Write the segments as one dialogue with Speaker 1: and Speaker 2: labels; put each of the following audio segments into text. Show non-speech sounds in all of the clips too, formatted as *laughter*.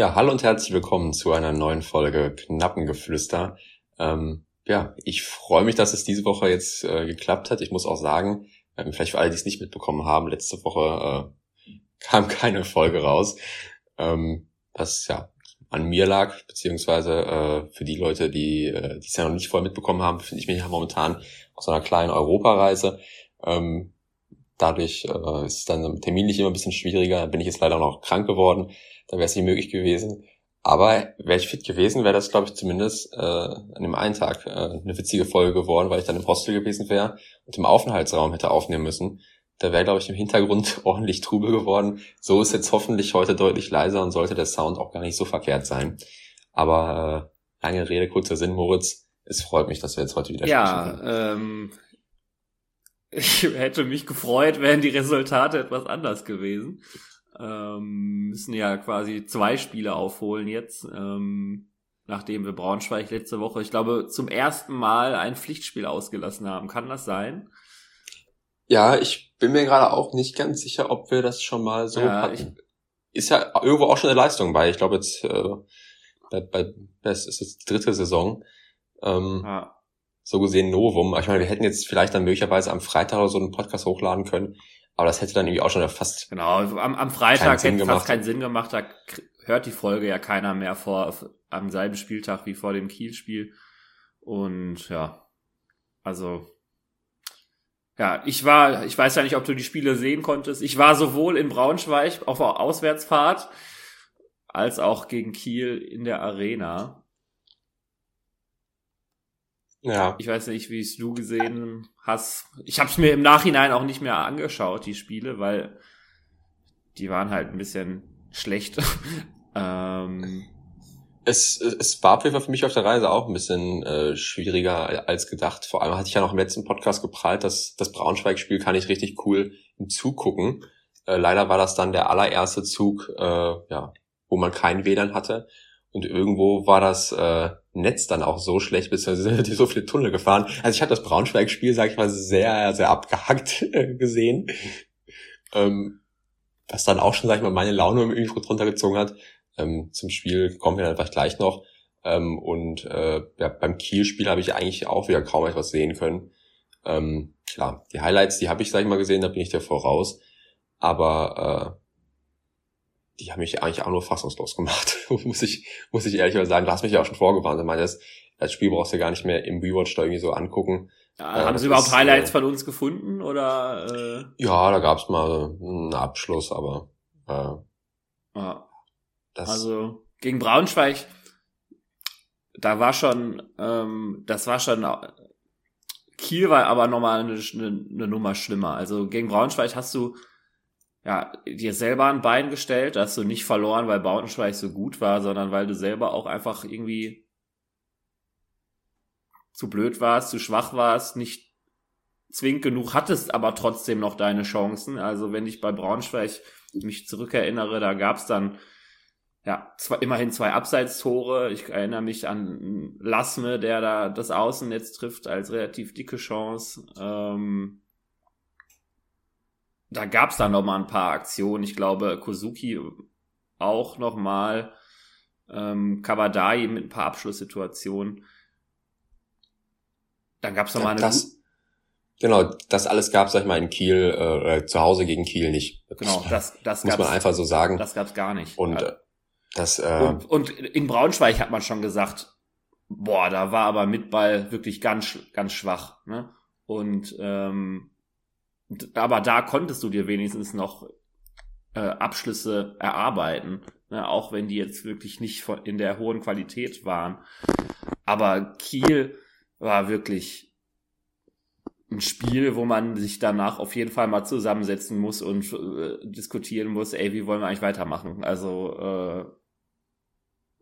Speaker 1: Ja, hallo und herzlich willkommen zu einer neuen Folge Knappengeflüster. Ähm, ja, ich freue mich, dass es diese Woche jetzt äh, geklappt hat. Ich muss auch sagen, äh, vielleicht für alle, die es nicht mitbekommen haben, letzte Woche äh, *laughs* kam keine Folge raus. Ähm, was ja an mir lag, beziehungsweise äh, für die Leute, die äh, es ja noch nicht voll mitbekommen haben, finde ich mich ja momentan auf so einer kleinen Europareise. Ähm, dadurch äh, ist es dann terminlich immer ein bisschen schwieriger. Bin ich jetzt leider noch krank geworden dann wäre es nicht möglich gewesen. Aber wäre ich fit gewesen, wäre das, glaube ich, zumindest äh, an dem einen Tag äh, eine witzige Folge geworden, weil ich dann im Hostel gewesen wäre und im Aufenthaltsraum hätte aufnehmen müssen. Da wäre, glaube ich, im Hintergrund *laughs* ordentlich Trubel geworden. So ist jetzt hoffentlich heute deutlich leiser und sollte der Sound auch gar nicht so verkehrt sein. Aber äh, lange Rede, kurzer Sinn, Moritz. Es freut mich, dass wir jetzt heute wieder
Speaker 2: ja, sprechen. Ja, ähm, *laughs* ich hätte mich gefreut, wären die Resultate etwas anders gewesen. Ähm, müssen ja quasi zwei Spiele aufholen jetzt, ähm, nachdem wir Braunschweig letzte Woche, ich glaube, zum ersten Mal ein Pflichtspiel ausgelassen haben. Kann das sein?
Speaker 1: Ja, ich bin mir gerade auch nicht ganz sicher, ob wir das schon mal so ja, hatten. Ist ja irgendwo auch schon eine Leistung bei. Ich glaube jetzt äh, bei, bei das ist jetzt die dritte Saison. Ähm, ja. So gesehen Novum. Ich meine, wir hätten jetzt vielleicht dann möglicherweise am Freitag oder so einen Podcast hochladen können. Aber das hätte dann irgendwie auch schon fast.
Speaker 2: Genau, am, am Freitag hätte es fast keinen Sinn gemacht. Da hört die Folge ja keiner mehr vor am selben Spieltag wie vor dem Kiel-Spiel. Und ja, also ja, ich war, ich weiß ja nicht, ob du die Spiele sehen konntest. Ich war sowohl in Braunschweig auf der Auswärtsfahrt als auch gegen Kiel in der Arena. Ja. Ich weiß nicht, wie es du gesehen hast. Ich habe es mir im Nachhinein auch nicht mehr angeschaut, die Spiele, weil die waren halt ein bisschen schlecht. *laughs* ähm,
Speaker 1: es, es war auf jeden Fall für mich auf der Reise auch ein bisschen äh, schwieriger als gedacht. Vor allem hatte ich ja noch im letzten Podcast geprallt, dass das Braunschweig-Spiel kann ich richtig cool im Zug gucken. Äh, leider war das dann der allererste Zug, äh, ja, wo man keinen WLAN hatte. Und irgendwo war das äh, Netz dann auch so schlecht, beziehungsweise die so viele Tunnel gefahren. Also ich habe das Braunschweig-Spiel, sag ich mal, sehr, sehr abgehackt *laughs* gesehen. Ähm, was dann auch schon, sag ich mal, meine Laune irgendwie runtergezogen hat. Ähm, zum Spiel kommen wir dann vielleicht gleich noch. Ähm, und äh, ja, beim Kiel-Spiel habe ich eigentlich auch wieder kaum etwas sehen können. Ähm, klar, die Highlights, die habe ich, sag ich mal, gesehen, da bin ich dir voraus. Aber äh, die haben mich eigentlich auch nur fassungslos gemacht, *laughs* muss ich, muss ich ehrlich mal sagen. Du hast mich ja auch schon vorgewarnt. Ich meine, das, das Spiel brauchst du gar nicht mehr im Rewatch da irgendwie so angucken.
Speaker 2: Ja, äh, haben Sie überhaupt ist, Highlights äh, von uns gefunden oder?
Speaker 1: Äh? Ja, da gab's mal einen Abschluss, aber äh,
Speaker 2: ja. das also gegen Braunschweig, da war schon, ähm, das war schon. Kiel war aber nochmal eine, eine, eine Nummer schlimmer. Also gegen Braunschweig hast du ja, dir selber ein Bein gestellt, dass du nicht verloren, weil Braunschweig so gut war, sondern weil du selber auch einfach irgendwie zu blöd warst, zu schwach warst, nicht zwingend genug hattest, aber trotzdem noch deine Chancen. Also wenn ich bei Braunschweig mich zurückerinnere, da gab's dann ja zwei, immerhin zwei Abseitstore. Ich erinnere mich an Lassme, der da das Außennetz trifft als relativ dicke Chance. Ähm, da gab's dann noch mal ein paar Aktionen. Ich glaube, Kozuki auch noch mal, ähm, Kabadai mit ein paar Abschlusssituationen. Dann gab's noch ja, mal eine...
Speaker 1: Das, genau, das alles gab sag ich mal, in Kiel, äh, zu Hause gegen Kiel nicht.
Speaker 2: Genau, das, das
Speaker 1: muss man einfach so sagen.
Speaker 2: Das gab's gar nicht.
Speaker 1: Und äh, das...
Speaker 2: Äh, und, und in Braunschweig hat man schon gesagt, boah, da war aber mit Ball wirklich ganz, ganz schwach. Ne? Und ähm, aber da konntest du dir wenigstens noch äh, Abschlüsse erarbeiten, ne? auch wenn die jetzt wirklich nicht von, in der hohen Qualität waren. Aber Kiel war wirklich ein Spiel, wo man sich danach auf jeden Fall mal zusammensetzen muss und äh, diskutieren muss, ey, wie wollen wir eigentlich weitermachen? Also, äh,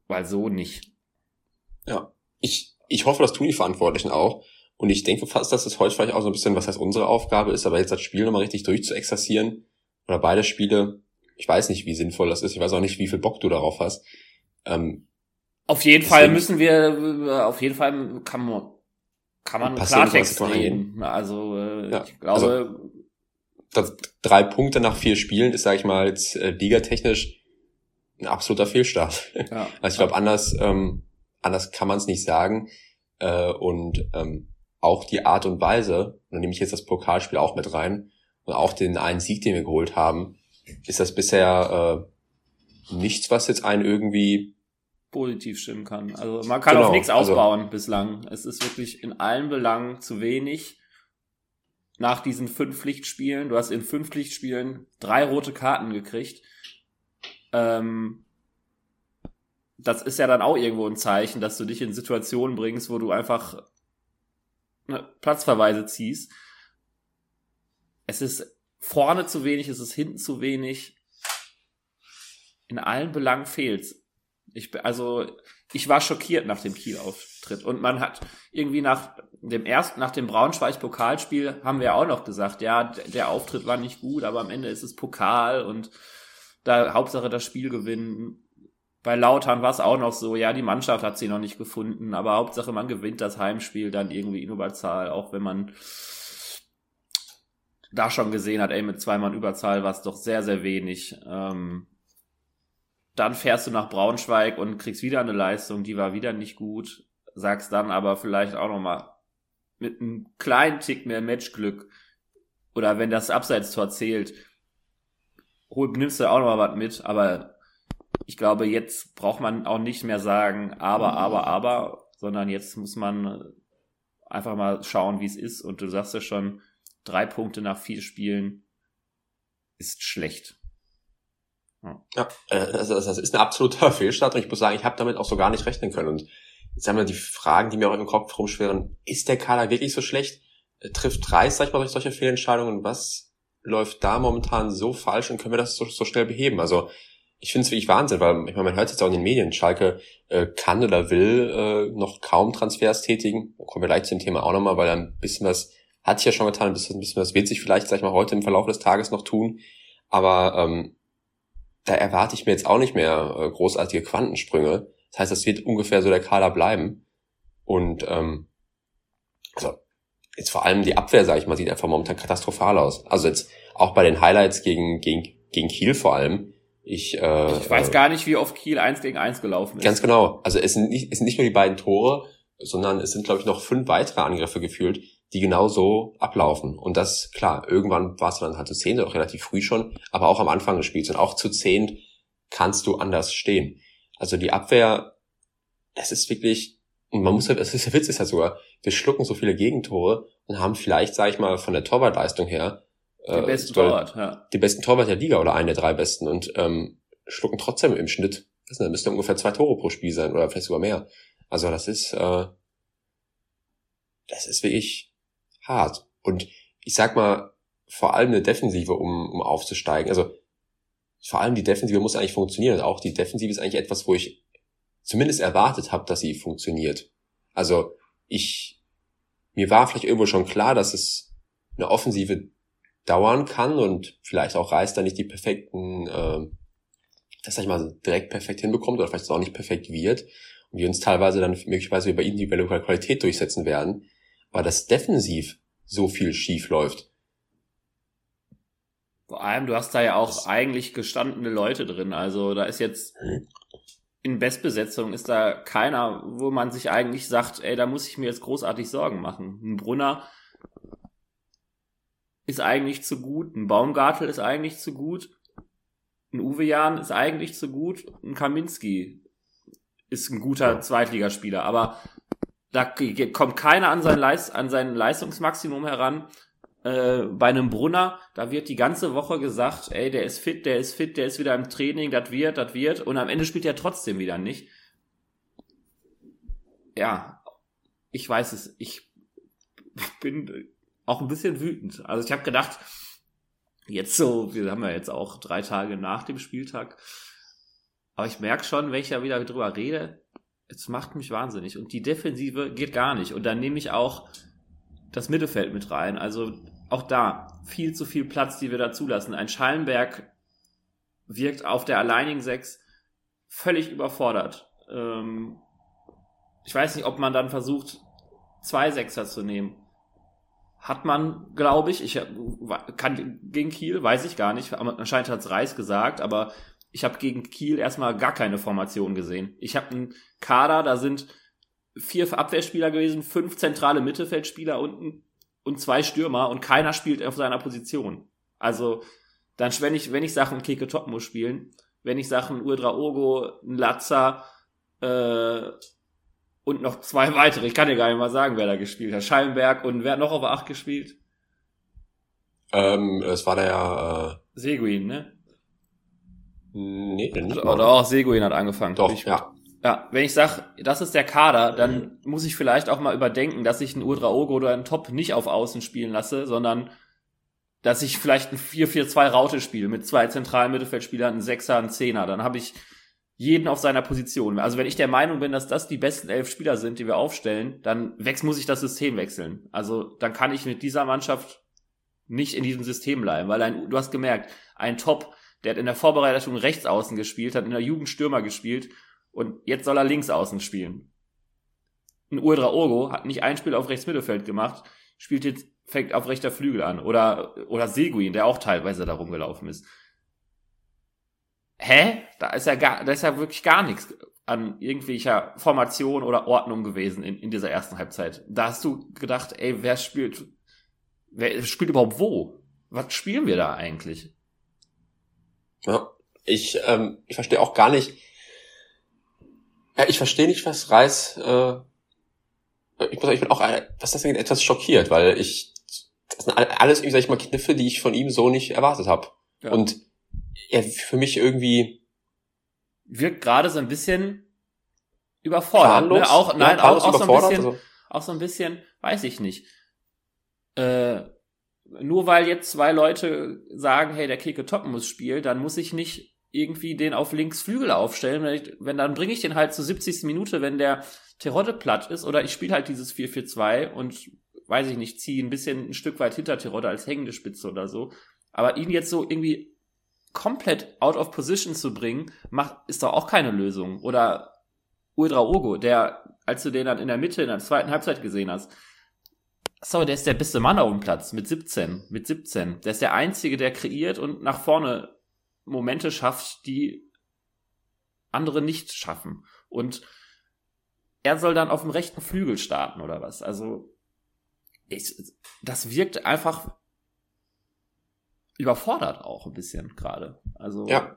Speaker 2: weil so nicht.
Speaker 1: Ja, ich, ich hoffe, das tun die Verantwortlichen auch. Und ich denke fast, dass es heute vielleicht auch so ein bisschen, was heißt unsere Aufgabe ist, aber jetzt das Spiel nochmal richtig durchzuexerzieren oder beide Spiele, ich weiß nicht, wie sinnvoll das ist, ich weiß auch nicht, wie viel Bock du darauf hast. Ähm,
Speaker 2: auf jeden Fall müssen wir, auf jeden Fall kann man, kann man Klartext reden. Also äh, ja, ich glaube,
Speaker 1: also, drei Punkte nach vier Spielen ist, sage ich mal, jetzt äh, ligatechnisch ein absoluter Fehlstart. Ja. *laughs* Also ich glaube, anders, ähm, anders kann man es nicht sagen. Äh, und ähm, auch die Art und Weise, und da nehme ich jetzt das Pokalspiel auch mit rein, und auch den einen Sieg, den wir geholt haben, ist das bisher äh, nichts, was jetzt einen irgendwie
Speaker 2: positiv stimmen kann. Also man kann genau, auf nichts also aufbauen also, bislang. Es ist wirklich in allen Belangen zu wenig nach diesen fünf Pflichtspielen. Du hast in fünf Pflichtspielen drei rote Karten gekriegt. Ähm, das ist ja dann auch irgendwo ein Zeichen, dass du dich in Situationen bringst, wo du einfach Platzverweise ziehst. Es ist vorne zu wenig, es ist hinten zu wenig. In allen Belangen fehlt's. Ich, also, ich war schockiert nach dem Kiel-Auftritt. Und man hat irgendwie nach dem ersten, nach dem Braunschweig-Pokalspiel haben wir auch noch gesagt, ja, der Auftritt war nicht gut, aber am Ende ist es Pokal und da Hauptsache das Spiel gewinnen. Bei Lautern war es auch noch so, ja, die Mannschaft hat sie noch nicht gefunden, aber Hauptsache man gewinnt das Heimspiel dann irgendwie in Überzahl, auch wenn man da schon gesehen hat, ey, mit zwei Mann Überzahl war es doch sehr, sehr wenig. Ähm, dann fährst du nach Braunschweig und kriegst wieder eine Leistung, die war wieder nicht gut, sagst dann aber vielleicht auch noch mal mit einem kleinen Tick mehr Matchglück oder wenn das Abseitstor zählt, hol, nimmst du auch noch mal was mit, aber ich glaube, jetzt braucht man auch nicht mehr sagen, aber, aber, aber, sondern jetzt muss man einfach mal schauen, wie es ist. Und du sagst ja schon, drei Punkte nach vier Spielen ist schlecht.
Speaker 1: Ja, ja also das ist ein absoluter *laughs* Fehlstart und ich muss sagen, ich habe damit auch so gar nicht rechnen können. Und jetzt haben wir die Fragen, die mir auch im Kopf rumschweren. Ist der Kader wirklich so schlecht? Trifft Reis, sag ich mal, durch solche Fehlentscheidungen? Was läuft da momentan so falsch und können wir das so, so schnell beheben? Also ich finde es wirklich Wahnsinn, weil ich meine, man hört jetzt auch in den Medien, Schalke äh, kann oder will äh, noch kaum Transfers tätigen. Kommen wir gleich zu dem Thema auch nochmal, weil ein bisschen was hat sich ja schon getan, ein bisschen, ein bisschen was wird sich vielleicht, sag ich mal, heute im Verlauf des Tages noch tun. Aber ähm, da erwarte ich mir jetzt auch nicht mehr äh, großartige Quantensprünge. Das heißt, das wird ungefähr so der Kader bleiben. Und ähm, also jetzt vor allem die Abwehr, sage ich mal, sieht einfach momentan katastrophal aus. Also jetzt auch bei den Highlights gegen, gegen, gegen Kiel vor allem. Ich, äh,
Speaker 2: ich weiß gar nicht, wie oft Kiel eins gegen eins gelaufen ist.
Speaker 1: Ganz genau. Also es sind nicht, es sind nicht nur die beiden Tore, sondern es sind, glaube ich, noch fünf weitere Angriffe gefühlt, die genau so ablaufen. Und das, klar, irgendwann war es dann halt zu zehn, auch relativ früh schon, aber auch am Anfang des Spiels. Und auch zu zehn kannst du anders stehen. Also die Abwehr, es ist wirklich, und man muss es ist der Witz ist ja sogar, wir schlucken so viele Gegentore und haben vielleicht, sag ich mal, von der Torwartleistung her,
Speaker 2: die äh, besten Torwart, ja.
Speaker 1: Die besten Torwart der Liga oder einen der drei besten und ähm, schlucken trotzdem im Schnitt, das müsste ungefähr zwei Tore pro Spiel sein oder vielleicht sogar mehr. Also das ist, äh, das ist wirklich hart. Und ich sag mal, vor allem eine Defensive, um, um aufzusteigen. Also vor allem die Defensive muss eigentlich funktionieren. Und auch die Defensive ist eigentlich etwas, wo ich zumindest erwartet habe, dass sie funktioniert. Also ich, mir war vielleicht irgendwo schon klar, dass es eine Offensive dauern kann und vielleicht auch Reis da nicht die perfekten, äh, das sag ich mal, direkt perfekt hinbekommt oder vielleicht auch nicht perfekt wird und wir uns teilweise dann möglicherweise über individuelle Qualität durchsetzen werden aber dass defensiv so viel schief läuft.
Speaker 2: Vor allem, du hast da ja auch das eigentlich gestandene Leute drin. Also da ist jetzt in Bestbesetzung ist da keiner, wo man sich eigentlich sagt, ey, da muss ich mir jetzt großartig Sorgen machen. Ein Brunner ist eigentlich zu gut, ein Baumgartel ist eigentlich zu gut, ein Uwe Jahn ist eigentlich zu gut, ein Kaminski ist ein guter Zweitligaspieler, aber da kommt keiner an sein, Leist, an sein Leistungsmaximum heran. Äh, bei einem Brunner, da wird die ganze Woche gesagt, ey, der ist fit, der ist fit, der ist wieder im Training, das wird, das wird. Und am Ende spielt er trotzdem wieder nicht. Ja, ich weiß es. Ich bin auch ein bisschen wütend. Also ich habe gedacht, jetzt so, wir haben ja jetzt auch drei Tage nach dem Spieltag, aber ich merke schon, wenn ich da wieder drüber rede, es macht mich wahnsinnig. Und die Defensive geht gar nicht. Und dann nehme ich auch das Mittelfeld mit rein. Also auch da viel zu viel Platz, die wir da zulassen. Ein Schallenberg wirkt auf der alleinigen Sechs völlig überfordert. Ähm, ich weiß nicht, ob man dann versucht, zwei Sechser zu nehmen. Hat man, glaube ich, ich kann gegen Kiel, weiß ich gar nicht. Anscheinend hat es Reis gesagt, aber ich habe gegen Kiel erstmal gar keine Formation gesehen. Ich habe einen Kader, da sind vier Abwehrspieler gewesen, fünf zentrale Mittelfeldspieler und, und zwei Stürmer und keiner spielt auf seiner Position. Also dann, wenn ich, wenn ich Sachen Keke Top muss spielen, wenn ich Sachen Urdra Ogo, Latza äh, und noch zwei weitere, ich kann dir gar nicht mal sagen, wer da gespielt hat. Schallenberg und wer hat noch auf 8 gespielt?
Speaker 1: Ähm, es war der äh,
Speaker 2: Seguin, ne?
Speaker 1: Nee, nicht
Speaker 2: Oder auch Seguin hat angefangen.
Speaker 1: Doch,
Speaker 2: ich,
Speaker 1: ja.
Speaker 2: Ja, wenn ich sag, das ist der Kader, dann muss ich vielleicht auch mal überdenken, dass ich einen Urdra Ogo oder einen Top nicht auf Außen spielen lasse, sondern dass ich vielleicht ein 4-4-2 Raute spiele mit zwei zentralen Mittelfeldspielern, einen Sechser, einen Zehner. Dann habe ich jeden auf seiner Position. Also wenn ich der Meinung bin, dass das die besten elf Spieler sind, die wir aufstellen, dann wächst, muss ich das System wechseln. Also dann kann ich mit dieser Mannschaft nicht in diesem System bleiben, weil ein, du hast gemerkt, ein Top, der hat in der Vorbereitung rechts außen gespielt, hat in der Jugend Stürmer gespielt und jetzt soll er links außen spielen. Ein Uldra Ogo hat nicht ein Spiel auf rechts Mittelfeld gemacht, spielt jetzt fängt auf rechter Flügel an oder oder Seguin, der auch teilweise da rumgelaufen ist. Hä? Da ist ja gar, da ist ja wirklich gar nichts an irgendwelcher Formation oder Ordnung gewesen in, in dieser ersten Halbzeit. Da hast du gedacht, ey, wer spielt, wer spielt überhaupt wo? Was spielen wir da eigentlich?
Speaker 1: Ja, ich, ähm, ich verstehe auch gar nicht, ja, ich verstehe nicht, was Reis, äh, ich, muss, ich bin auch, was das angeht, etwas schockiert, weil ich, das sind alles, sag ich mal, Kniffe, die ich von ihm so nicht erwartet habe. Ja. Und er für mich irgendwie
Speaker 2: wirkt gerade so ein bisschen überfordert. Ne? Auch, nein, auch, auch, so ein bisschen, also. auch so ein bisschen, weiß ich nicht. Äh, nur weil jetzt zwei Leute sagen, hey, der Keke Top muss spielen, dann muss ich nicht irgendwie den auf links Flügel aufstellen. Wenn, ich, wenn dann bringe ich den halt zur 70. Minute, wenn der Terodde platt ist, oder ich spiele halt dieses 4-4-2 und weiß ich nicht, ziehe ein bisschen ein Stück weit hinter Terodde als hängende Spitze oder so. Aber ihn jetzt so irgendwie komplett out of position zu bringen, macht, ist doch auch keine Lösung. Oder Uldra Ogo, der, als du den dann in der Mitte, in der zweiten Halbzeit gesehen hast, so, der ist der beste Mann auf dem Platz mit 17, mit 17. Der ist der Einzige, der kreiert und nach vorne Momente schafft, die andere nicht schaffen. Und er soll dann auf dem rechten Flügel starten oder was? Also, ich, das wirkt einfach überfordert auch ein bisschen gerade. Also
Speaker 1: ja.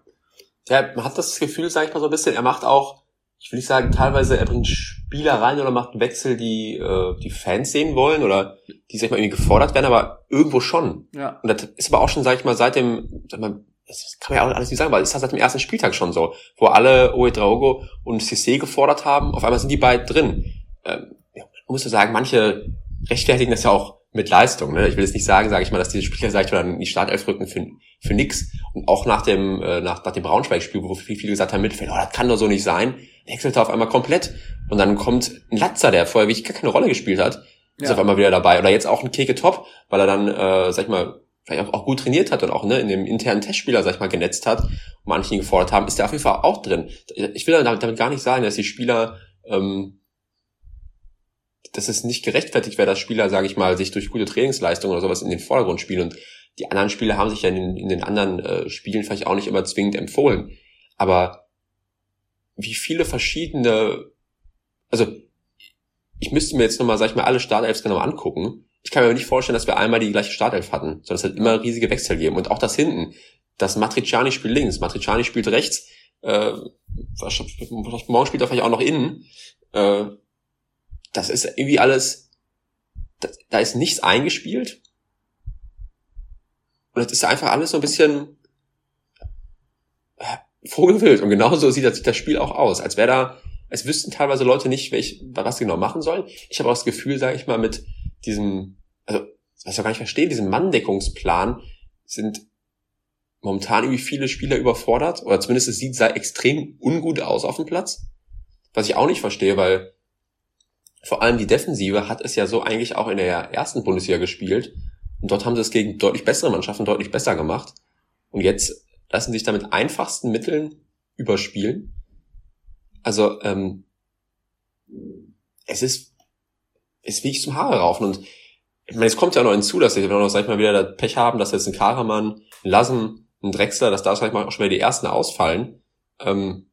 Speaker 1: ja, man hat das Gefühl, sag ich mal so ein bisschen, er macht auch, ich will nicht sagen, teilweise er bringt Spieler rein oder macht Wechsel, die äh, die Fans sehen wollen oder die sag ich mal irgendwie gefordert werden, aber irgendwo schon.
Speaker 2: Ja.
Speaker 1: Und das ist aber auch schon, sag ich mal, seit dem, sag mal, das kann man ja auch alles nicht sagen, weil es ist halt seit dem ersten Spieltag schon so, wo alle Oe Drago und Cissé gefordert haben, auf einmal sind die beiden drin. Ähm, ja, man muss ja sagen, manche rechtfertigen das ja auch mit Leistung. Ne? Ich will jetzt nicht sagen, sage ich mal, dass diese Spieler, sag ich mal, die Startelf rücken für, für nix. Und auch nach dem, äh, nach, nach dem Braunschweig-Spiel, wo viele, viele gesagt haben, Mittelfeld, oh, das kann doch so nicht sein, wechselt er auf einmal komplett. Und dann kommt ein Latzer, der vorher wirklich gar keine Rolle gespielt hat, ist ja. auf einmal wieder dabei. Oder jetzt auch ein Keke Top, weil er dann, äh, sag ich mal, vielleicht auch, auch gut trainiert hat und auch ne, in dem internen Testspieler, sag ich mal, genetzt hat und manche ihn gefordert haben, ist der auf jeden Fall auch drin. Ich will damit, damit gar nicht sagen, dass die Spieler ähm, dass es nicht gerechtfertigt wäre, dass Spieler, sage ich mal, sich durch gute Trainingsleistungen oder sowas in den Vordergrund spielen. Und die anderen Spieler haben sich ja in den, in den anderen äh, Spielen vielleicht auch nicht immer zwingend empfohlen. Aber wie viele verschiedene, also ich müsste mir jetzt nochmal, sag ich mal, alle Startelfs genau angucken. Ich kann mir nicht vorstellen, dass wir einmal die gleiche Startelf hatten, sondern es hat immer riesige Wechsel gegeben. Und auch das hinten. Das Matriciani spielt links, Matriciani spielt rechts, äh, morgen spielt er vielleicht auch noch innen. Äh, das ist irgendwie alles, da ist nichts eingespielt. Und das ist einfach alles so ein bisschen äh, Vogelwild. Und genauso sieht das, das Spiel auch aus. Als wäre da, es wüssten teilweise Leute nicht, welch, was sie genau machen sollen. Ich habe auch das Gefühl, sage ich mal, mit diesem, also, was ich gar nicht verstehe, diesem Manndeckungsplan sind momentan irgendwie viele Spieler überfordert. Oder zumindest es sieht sehr extrem ungut aus auf dem Platz. Was ich auch nicht verstehe, weil vor allem die Defensive hat es ja so eigentlich auch in der ersten Bundesliga gespielt. Und dort haben sie es gegen deutlich bessere Mannschaften deutlich besser gemacht. Und jetzt lassen sich da mit einfachsten Mitteln überspielen. Also, ähm, es ist, es wirklich zum Haare raufen. Und ich meine, es kommt ja noch hinzu, dass wir noch, sag ich mal, wieder das Pech haben, dass jetzt ein Karaman, ein Lassen ein Drechsler, dass da vielleicht mal auch schon wieder die ersten ausfallen. Ähm,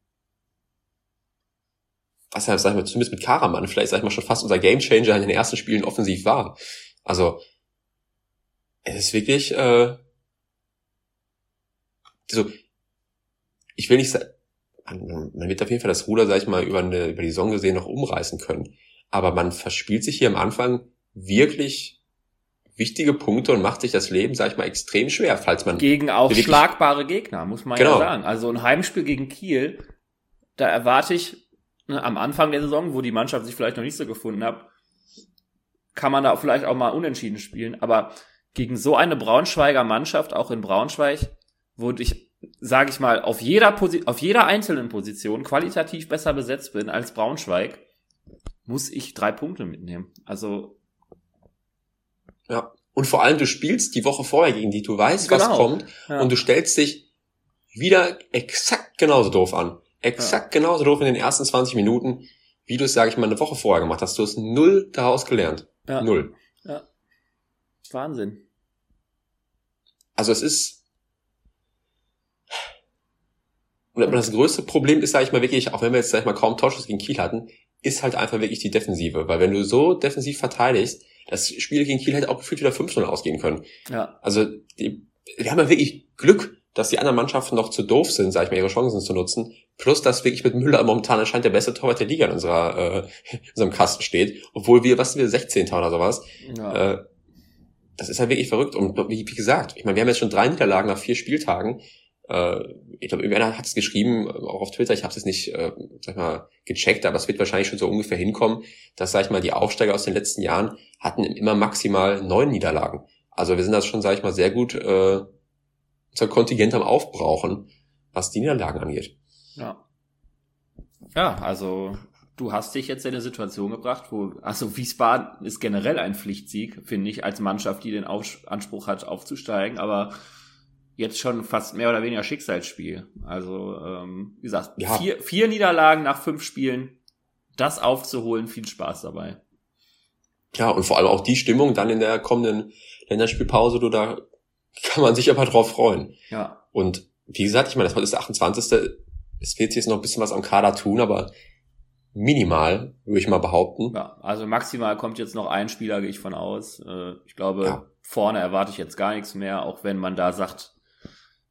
Speaker 1: was ja, sag ich mal, zumindest mit Karaman vielleicht, sag ich mal, schon fast unser Gamechanger in den ersten Spielen offensiv war. Also, es ist wirklich, äh, so, ich will nicht sagen, man wird auf jeden Fall das Ruder, sag ich mal, über, eine, über die Saison gesehen noch umreißen können. Aber man verspielt sich hier am Anfang wirklich wichtige Punkte und macht sich das Leben, sag ich mal, extrem schwer, falls man.
Speaker 2: Gegen auch schlagbare Gegner, muss man genau. ja sagen. Also ein Heimspiel gegen Kiel, da erwarte ich am Anfang der Saison, wo die Mannschaft sich vielleicht noch nicht so gefunden hat, kann man da vielleicht auch mal unentschieden spielen. Aber gegen so eine Braunschweiger Mannschaft, auch in Braunschweig, wo ich, sage ich mal, auf jeder, Posi auf jeder einzelnen Position qualitativ besser besetzt bin als Braunschweig, muss ich drei Punkte mitnehmen. Also
Speaker 1: ja. Und vor allem, du spielst die Woche vorher gegen die, du weißt, genau. was kommt, ja. und du stellst dich wieder exakt genauso doof an. Exakt ja. genauso doof in den ersten 20 Minuten, wie du es, sage ich mal, eine Woche vorher gemacht hast. Du hast null daraus gelernt. Ja. Null.
Speaker 2: Ja. Wahnsinn.
Speaker 1: Also es ist. Und das größte Problem ist, sage ich mal, wirklich, auch wenn wir jetzt, sag ich mal, kaum Torschuss gegen Kiel hatten, ist halt einfach wirklich die Defensive. Weil wenn du so defensiv verteidigst, das Spiel gegen Kiel hätte auch gefühlt wieder 5-0 ausgehen können. Ja. Also die, wir haben ja wirklich Glück, dass die anderen Mannschaften noch zu doof sind, sag ich mal, ihre Chancen zu nutzen. Plus, dass wirklich mit Müller momentan anscheinend der beste Torwart der Liga in unserer äh, *laughs* in unserem Kasten steht, obwohl wir, was sind wir, 16. oder sowas. Ja. Äh, das ist halt wirklich verrückt. Und wie, wie gesagt, ich meine, wir haben jetzt schon drei Niederlagen nach vier Spieltagen. Äh, ich glaube, irgendeiner hat es geschrieben, auch auf Twitter, ich habe es nicht, äh, sag ich mal, gecheckt, aber es wird wahrscheinlich schon so ungefähr hinkommen, dass, sag ich mal, die Aufsteiger aus den letzten Jahren hatten immer maximal neun Niederlagen. Also wir sind das schon, sag ich mal, sehr gut äh, unser Kontingent am Aufbrauchen, was die Niederlagen angeht.
Speaker 2: Ja. Ja, also du hast dich jetzt in eine Situation gebracht, wo, also Wiesbaden ist generell ein Pflichtsieg, finde ich, als Mannschaft, die den Auf Anspruch hat, aufzusteigen, aber jetzt schon fast mehr oder weniger Schicksalsspiel. Also, ähm, wie gesagt, ja. vier, vier Niederlagen nach fünf Spielen, das aufzuholen, viel Spaß dabei.
Speaker 1: Ja, und vor allem auch die Stimmung dann in der kommenden Länderspielpause, du da kann man sich aber drauf freuen. Ja. Und wie gesagt, ich meine, das ist der 28. Es wird jetzt noch ein bisschen was am Kader tun, aber minimal, würde ich mal behaupten.
Speaker 2: Ja, also maximal kommt jetzt noch ein Spieler, gehe ich von aus. Äh, ich glaube, ja. vorne erwarte ich jetzt gar nichts mehr, auch wenn man da sagt,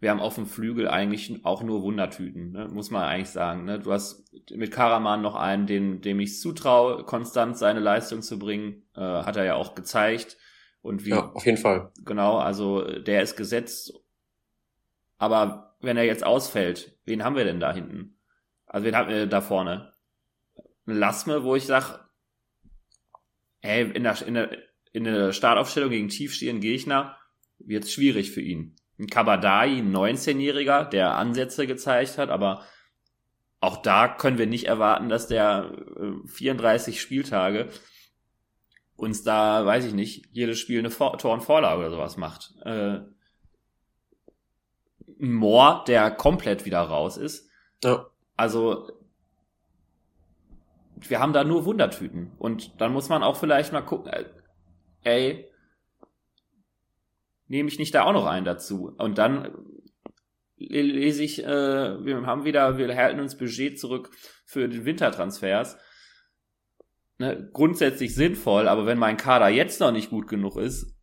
Speaker 2: wir haben auf dem Flügel eigentlich auch nur Wundertüten, ne? muss man eigentlich sagen. Ne? Du hast mit Karaman noch einen, dem, dem ich zutraue, konstant seine Leistung zu bringen, äh, hat er ja auch gezeigt. Und wie,
Speaker 1: ja, auf jeden Fall.
Speaker 2: Genau, also der ist gesetzt. Aber wenn er jetzt ausfällt, wen haben wir denn da hinten? Also wen haben wir da vorne? Lasme, wo ich sag, ey, in der, in der, in der Startaufstellung gegen tiefstehenden Gegner wird's schwierig für ihn ein Kabadai, ein 19-Jähriger, der Ansätze gezeigt hat, aber auch da können wir nicht erwarten, dass der 34 äh, Spieltage uns da, weiß ich nicht, jedes Spiel eine Vor Tor und Vorlage oder sowas macht. Äh, ein Moor, der komplett wieder raus ist. Ja. Also wir haben da nur Wundertüten. Und dann muss man auch vielleicht mal gucken, äh, ey, nehme ich nicht da auch noch einen dazu. Und dann lese ich, äh, wir haben wieder, wir halten uns Budget zurück für den Wintertransfers. Ne, grundsätzlich sinnvoll, aber wenn mein Kader jetzt noch nicht gut genug ist,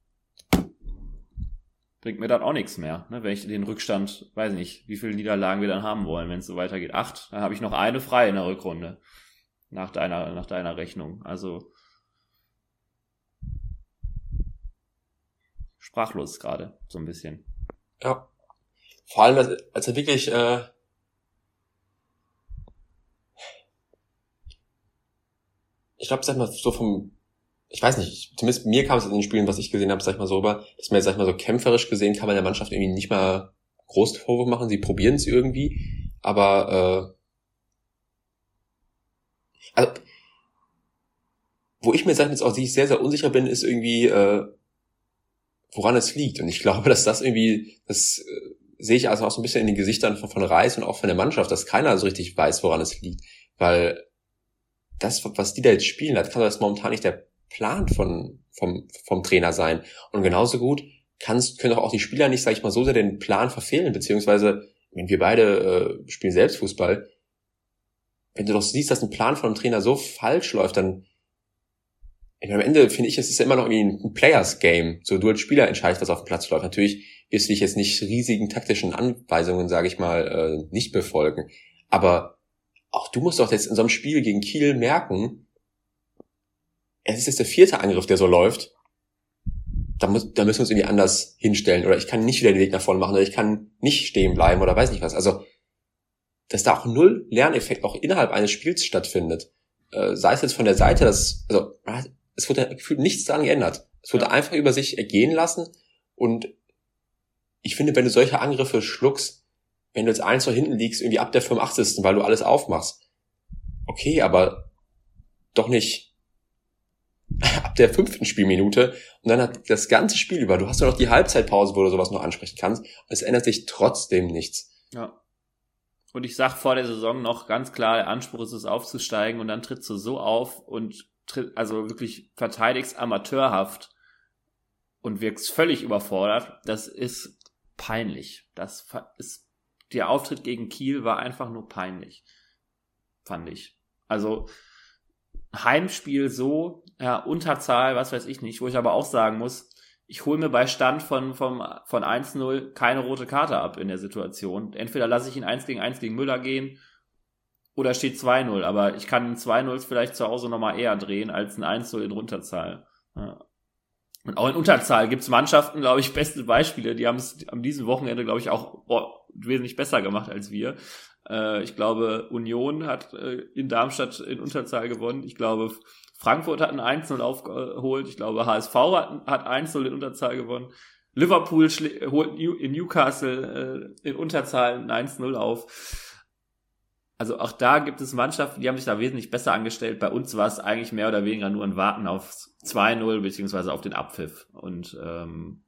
Speaker 2: bringt mir dann auch nichts mehr. Ne, wenn ich den Rückstand, weiß nicht, wie viele Niederlagen wir dann haben wollen, wenn es so weitergeht. Acht, dann habe ich noch eine frei in der Rückrunde. Nach deiner, nach deiner Rechnung. Also sprachlos gerade, so ein bisschen.
Speaker 1: Ja. Vor allem, als, er wirklich, äh, ich glaube, sag mal, so vom, ich weiß nicht, zumindest mir kam es in den Spielen, was ich gesehen habe, sag ich mal so rüber, dass man jetzt, sag ich mal, so kämpferisch gesehen kann man der Mannschaft irgendwie nicht mal groß Vorwurf machen, sie probieren es irgendwie, aber äh, also, wo ich mir sag ich jetzt auch sehr, sehr unsicher bin, ist irgendwie, äh, woran es liegt. Und ich glaube, dass das irgendwie, das äh, sehe ich also auch so ein bisschen in den Gesichtern von, von Reis und auch von der Mannschaft, dass keiner so richtig weiß, woran es liegt. Weil das, was die da jetzt spielen, das kann das momentan nicht der Plan von, vom, vom Trainer sein. Und genauso gut kannst, können auch die Spieler nicht, sag ich mal, so sehr den Plan verfehlen, beziehungsweise, wenn wir beide äh, spielen selbst Fußball, wenn du doch siehst, dass ein Plan von einem Trainer so falsch läuft, dann am Ende finde ich, es ist ja immer noch irgendwie ein Players-Game. So du als Spieler entscheidest, was auf dem Platz läuft. Natürlich wirst du dich jetzt nicht riesigen taktischen Anweisungen, sage ich mal, äh, nicht befolgen. Aber auch du musst doch jetzt in so einem Spiel gegen Kiel merken, es ist jetzt der vierte Angriff, der so läuft. Da, muss, da müssen wir uns irgendwie anders hinstellen. Oder ich kann nicht wieder den Weg nach vorne machen. Oder ich kann nicht stehen bleiben oder weiß nicht was. Also, dass da auch null Lerneffekt auch innerhalb eines Spiels stattfindet. Äh, sei es jetzt von der Seite, dass, also, es wurde gefühlt nichts daran geändert. Es wurde ja. einfach über sich ergehen lassen. Und ich finde, wenn du solche Angriffe schluckst, wenn du jetzt eins vor hinten liegst, irgendwie ab der 85. weil du alles aufmachst, okay, aber doch nicht *laughs* ab der fünften Spielminute und dann hat das ganze Spiel über, du hast nur noch die Halbzeitpause, wo du sowas noch ansprechen kannst und es ändert sich trotzdem nichts.
Speaker 2: Ja. Und ich sag vor der Saison noch ganz klar, der Anspruch ist es aufzusteigen und dann trittst du so auf und tritt, also wirklich verteidigst amateurhaft und wirkst völlig überfordert. Das ist peinlich. Das ist, der Auftritt gegen Kiel war einfach nur peinlich. Fand ich. Also, Heimspiel so, ja, Unterzahl, was weiß ich nicht, wo ich aber auch sagen muss, ich hole mir bei Stand von, vom, von 1-0 keine rote Karte ab in der Situation. Entweder lasse ich ihn 1 gegen 1 gegen Müller gehen oder steht 2-0, aber ich kann ein 2-0 vielleicht zu Hause nochmal eher drehen als ein 1-0 in Unterzahl. Ja. Und auch in Unterzahl gibt's Mannschaften, glaube ich, *laughs* beste Beispiele, die haben es am diesem Wochenende, glaube ich, auch oh, wesentlich besser gemacht als wir. Äh, ich glaube, Union hat äh, in Darmstadt in Unterzahl gewonnen. Ich glaube, Frankfurt hat ein 1-0 aufgeholt. Ich glaube, HSV hat, hat 1-0 in Unterzahl gewonnen. Liverpool holt in Newcastle äh, in Unterzahl ein 1-0 auf. Also auch da gibt es Mannschaften, die haben sich da wesentlich besser angestellt. Bei uns war es eigentlich mehr oder weniger nur ein Warten auf 2-0 beziehungsweise auf den Abpfiff. Und ähm,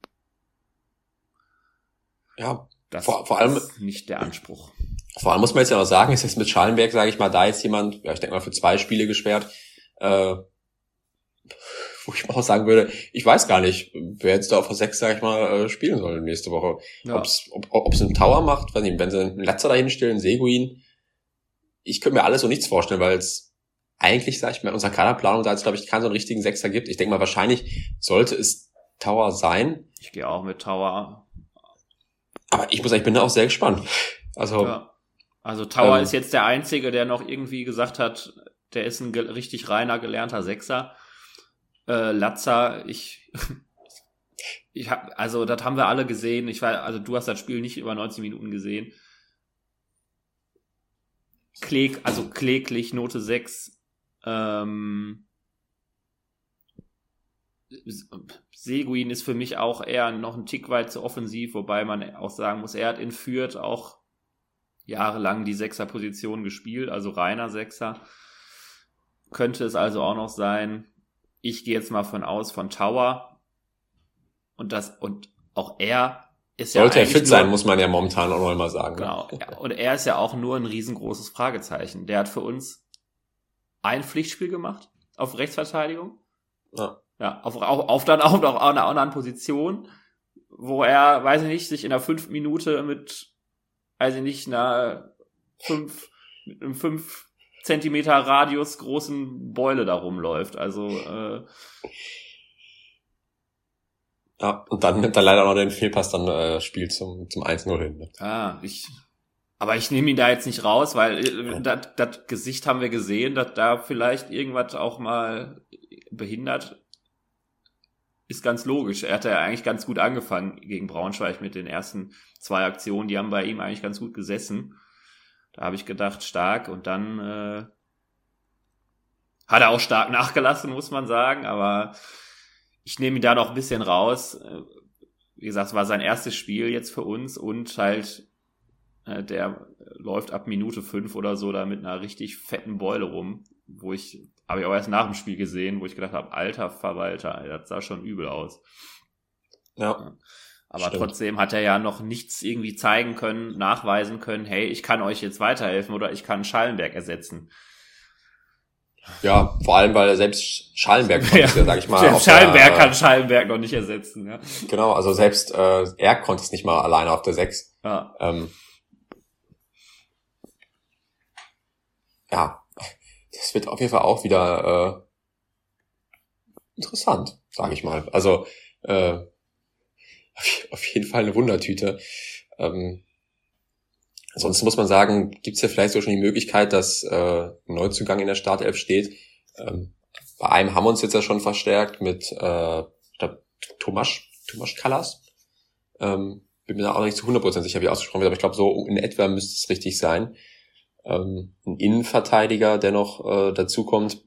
Speaker 1: ja,
Speaker 2: das vor, vor allem ist nicht der Anspruch.
Speaker 1: Vor allem muss man jetzt ja noch sagen, ist jetzt mit Schallenberg, sage ich mal, da ist jemand, ja, ich denke mal für zwei Spiele gesperrt, äh, wo ich mal auch sagen würde, ich weiß gar nicht, wer jetzt da auf der 6, sag ich mal, äh, spielen soll nächste Woche. Ja. Ob's, ob es einen Tower macht, weiß nicht, wenn sie einen Letzer dahin stellen, Seguin, ich könnte mir alles so nichts vorstellen, weil es eigentlich, sag ich mal, in unserer Kaderplanung da jetzt, glaube ich, keinen so einen richtigen Sechser gibt. Ich denke mal, wahrscheinlich sollte es Tower sein.
Speaker 2: Ich gehe auch mit Tower.
Speaker 1: Aber ich muss sagen, ich bin da auch sehr gespannt. Also,
Speaker 2: ja. also Tower ähm, ist jetzt der Einzige, der noch irgendwie gesagt hat, der ist ein richtig reiner, gelernter Sechser. Äh, Latza, ich, *laughs* ich hab, also das haben wir alle gesehen. Ich war, also du hast das Spiel nicht über 90 Minuten gesehen kläg, also kläglich, Note 6. Ähm, Seguin ist für mich auch eher noch ein Tick weit zu offensiv, wobei man auch sagen muss, er hat in Fürth auch jahrelang die Sechser-Position gespielt, also reiner Sechser. Könnte es also auch noch sein. Ich gehe jetzt mal von aus von Tower. Und das, und auch er
Speaker 1: ist ja Sollte er fit sein, muss man ja momentan auch noch mal sagen.
Speaker 2: Genau. Und er ist ja auch nur ein riesengroßes Fragezeichen. Der hat für uns ein Pflichtspiel gemacht auf Rechtsverteidigung. Ja. Ja, auf, auf, auf dann auch noch einer anderen Position, wo er, weiß ich nicht, sich in der fünf Minute mit, weiß ich nicht, einer fünf, mit einem fünf Zentimeter Radius großen Beule da rumläuft. Also, äh,
Speaker 1: ja, und dann nimmt er leider noch den Fehlpass dann äh, Spiel zum, zum 1-0 hin. Ne?
Speaker 2: Ah, ich. Aber ich nehme ihn da jetzt nicht raus, weil äh, das, das Gesicht haben wir gesehen, dass da vielleicht irgendwas auch mal behindert. Ist ganz logisch. Er hatte ja eigentlich ganz gut angefangen gegen Braunschweig mit den ersten zwei Aktionen. Die haben bei ihm eigentlich ganz gut gesessen. Da habe ich gedacht, stark. Und dann äh, hat er auch stark *laughs* nachgelassen, muss man sagen. Aber ich nehme ihn da noch ein bisschen raus. Äh, wie gesagt, es war sein erstes Spiel jetzt für uns und halt äh, der läuft ab Minute fünf oder so da mit einer richtig fetten Beule rum, wo ich, habe ich auch erst nach dem Spiel gesehen, wo ich gedacht habe, alter Verwalter, das sah schon übel aus. Ja. Aber Stimmt. trotzdem hat er ja noch nichts irgendwie zeigen können, nachweisen können, hey, ich kann euch jetzt weiterhelfen oder ich kann Schallenberg ersetzen.
Speaker 1: Ja, vor allem, weil selbst Schallenberg,
Speaker 2: Ja,
Speaker 1: ja, sag ich mal,
Speaker 2: Selbst
Speaker 1: der,
Speaker 2: Schallenberg
Speaker 1: äh,
Speaker 2: kann Schallenberg noch nicht ersetzen. Ja.
Speaker 1: Genau, also selbst äh, er konnte es nicht mal alleine auf der 6.
Speaker 2: Ja.
Speaker 1: Ähm, ja, das wird auf jeden Fall auch wieder äh, interessant, sage ich mal. Also äh, auf, auf jeden Fall eine Wundertüte. Ähm, ansonsten muss man sagen, gibt es ja vielleicht so schon die Möglichkeit, dass äh, ein Neuzugang in der Startelf steht. Ähm, bei einem haben wir uns jetzt ja schon verstärkt mit äh, Thomas, Thomas Callas. Ähm, bin mir da auch nicht zu 100% sicher, wie ausgesprochen wird, aber ich glaube, so in etwa müsste es richtig sein. Ähm, ein Innenverteidiger, der noch äh, dazukommt.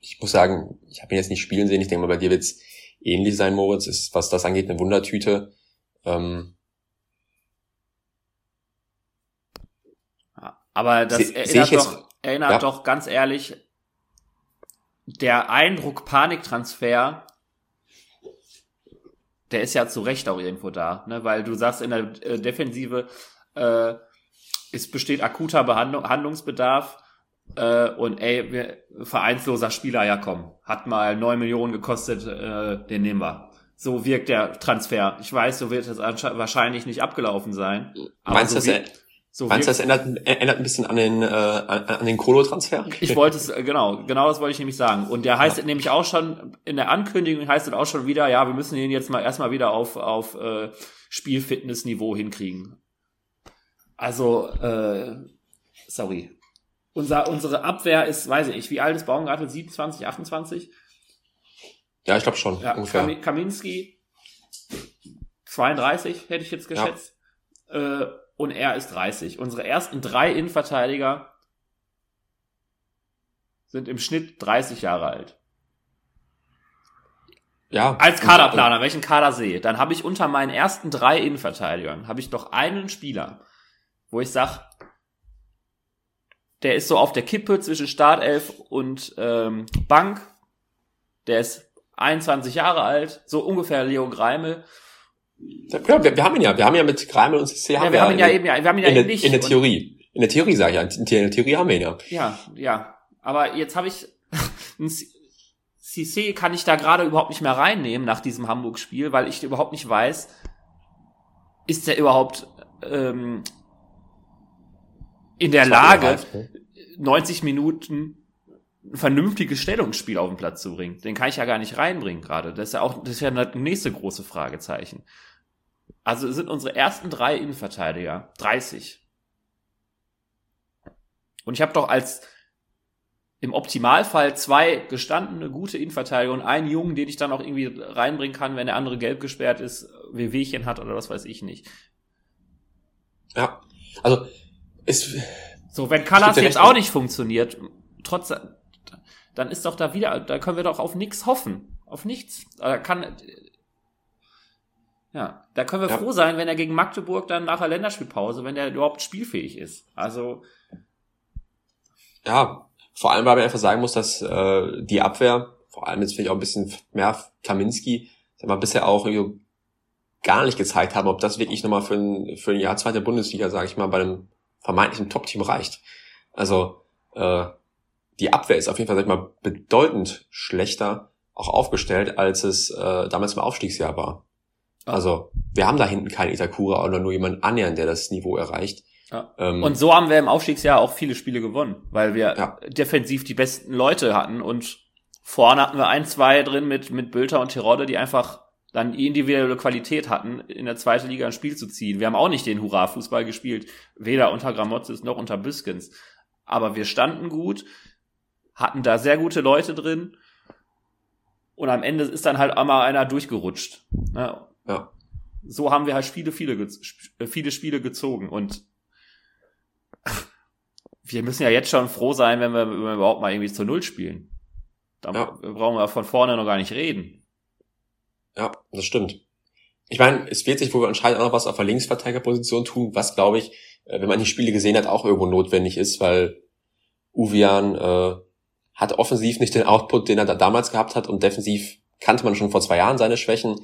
Speaker 1: Ich muss sagen, ich habe ihn jetzt nicht spielen sehen. Ich denke mal, bei dir wird es ähnlich sein, Moritz. Ist, was das angeht, eine Wundertüte. Ähm,
Speaker 2: Aber das
Speaker 1: Se-
Speaker 2: erinnert,
Speaker 1: jetzt-
Speaker 2: doch, erinnert
Speaker 1: ja.
Speaker 2: doch ganz ehrlich, der Eindruck Paniktransfer, der ist ja zu Recht auch irgendwo da, ne? weil du sagst, in der äh, Defensive äh, es besteht akuter Behandlung, Handlungsbedarf äh, und ey, wir, vereinsloser Spieler, ja komm, hat mal neun Millionen gekostet, äh, den nehmen wir. So wirkt der Transfer. Ich weiß, so wird es wahrscheinlich nicht abgelaufen sein. aber
Speaker 1: meinst
Speaker 2: so
Speaker 1: du,
Speaker 2: so
Speaker 1: meinst du, das ändert, ändert ein bisschen an den, äh, an, den Kolo-Transfer?
Speaker 2: ich wollte es, äh, genau, genau das wollte ich nämlich sagen. Und der heißt nämlich auch schon, in der Ankündigung heißt es auch schon wieder, ja, wir müssen ihn jetzt mal erstmal wieder auf, auf äh, Spielfitnessniveau hinkriegen. Also, äh, sorry. Unser, unsere Abwehr ist, weiß ich wie alt ist Baumgartel? 27, 28?
Speaker 1: Ja, ich glaube schon,
Speaker 2: Ja,
Speaker 1: ungefähr.
Speaker 2: Kam Kaminski 32, hätte ich jetzt
Speaker 1: Ja.
Speaker 2: geschätzt. Äh, und er ist 30. Unsere ersten drei Innenverteidiger sind im Schnitt 30 Jahre alt.
Speaker 1: Ja.
Speaker 2: Als Kaderplaner, einen Kader sehe, dann habe ich unter meinen ersten drei Innenverteidigern, habe ich doch einen Spieler, wo ich sage, der ist so auf der Kippe zwischen Startelf und ähm, Bank. Der ist 21 Jahre alt, so ungefähr Leo Greimel.
Speaker 1: Ja, wir, wir haben ihn ja, wir haben ja mit Greimel und CC
Speaker 2: Ja, wir haben ihn ja eben, ja, wir haben ihn ja
Speaker 1: in,
Speaker 2: eben
Speaker 1: der,
Speaker 2: nicht.
Speaker 1: in der Theorie. In der Theorie sage ich ja, in der, Theorie haben wir ihn ja.
Speaker 2: Ja, ja. Aber jetzt habe ich *laughs* ein C- Cissé kann ich da gerade überhaupt nicht mehr reinnehmen nach diesem Hamburg-Spiel, weil ich überhaupt nicht weiß, ist der überhaupt ähm, in der Lage, 90 Minuten ein vernünftiges Stellungsspiel auf den Platz zu bringen. Den kann ich ja gar nicht reinbringen gerade. Das ist ja auch, das ist ja das nächste große Fragezeichen. Also sind unsere ersten drei Innenverteidiger 30. Und ich habe doch als im Optimalfall zwei gestandene, gute Innenverteidiger und einen Jungen, den ich dann auch irgendwie reinbringen kann, wenn der andere gelb gesperrt ist, Wehwehchen hat oder was weiß ich nicht.
Speaker 1: Ja. Also, ist,
Speaker 2: So, wenn Callas jetzt auch nicht funktioniert, trotz, dann ist doch da wieder, da können wir doch auf nichts hoffen. Auf nichts. Da kann, ja, da können wir
Speaker 1: Ja.
Speaker 2: froh sein, wenn er gegen Magdeburg dann nach der Länderspielpause, wenn der überhaupt spielfähig ist. Also,
Speaker 1: ja, vor allem, weil man einfach sagen muss, dass äh, die Abwehr, vor allem jetzt vielleicht auch ein bisschen mehr Kaminski, sag mal, bisher auch gar nicht gezeigt haben, ob das wirklich nochmal für ein, für ein Jahr zweite Bundesliga, sage ich mal, bei einem vermeintlichen Top-Team reicht. Also äh, die Abwehr ist auf jeden Fall, sag ich mal, bedeutend schlechter auch aufgestellt, als es äh, damals im Aufstiegsjahr war.
Speaker 2: Ja.
Speaker 1: Also wir haben da hinten keinen Itakura oder nur jemanden annähernd, der das Niveau erreicht.
Speaker 2: Ja.
Speaker 1: Ähm,
Speaker 2: und so haben wir im Aufstiegsjahr auch viele Spiele gewonnen, weil wir
Speaker 1: Ja.
Speaker 2: defensiv die besten Leute hatten und vorne hatten wir ein, zwei drin mit, mit Bülter und Tirode, die einfach dann individuelle Qualität hatten, in der zweiten Liga ein Spiel zu ziehen. Wir haben auch nicht den Hurra-Fußball gespielt, weder unter Gramotzes noch unter Büskens. Aber wir standen gut, hatten da sehr gute Leute drin und am Ende ist dann halt einmal einer durchgerutscht. Ne?
Speaker 1: Ja.
Speaker 2: So haben wir halt viele, gez- sp- viele Spiele gezogen und *laughs* wir müssen ja jetzt schon froh sein, wenn wir, wenn wir überhaupt mal irgendwie zu Null spielen. Da
Speaker 1: Ja.
Speaker 2: brauchen wir von vorne noch gar nicht reden.
Speaker 1: Ja, das stimmt. Ich meine, es wird sich wohl anscheinend auch noch was auf der Linksverteidigerposition tun, was, glaube ich, äh, wenn man die Spiele gesehen hat, auch irgendwo notwendig ist, weil Uvian äh, hat offensiv nicht den Output, den er da damals gehabt hat und defensiv kannte man schon vor zwei Jahren seine Schwächen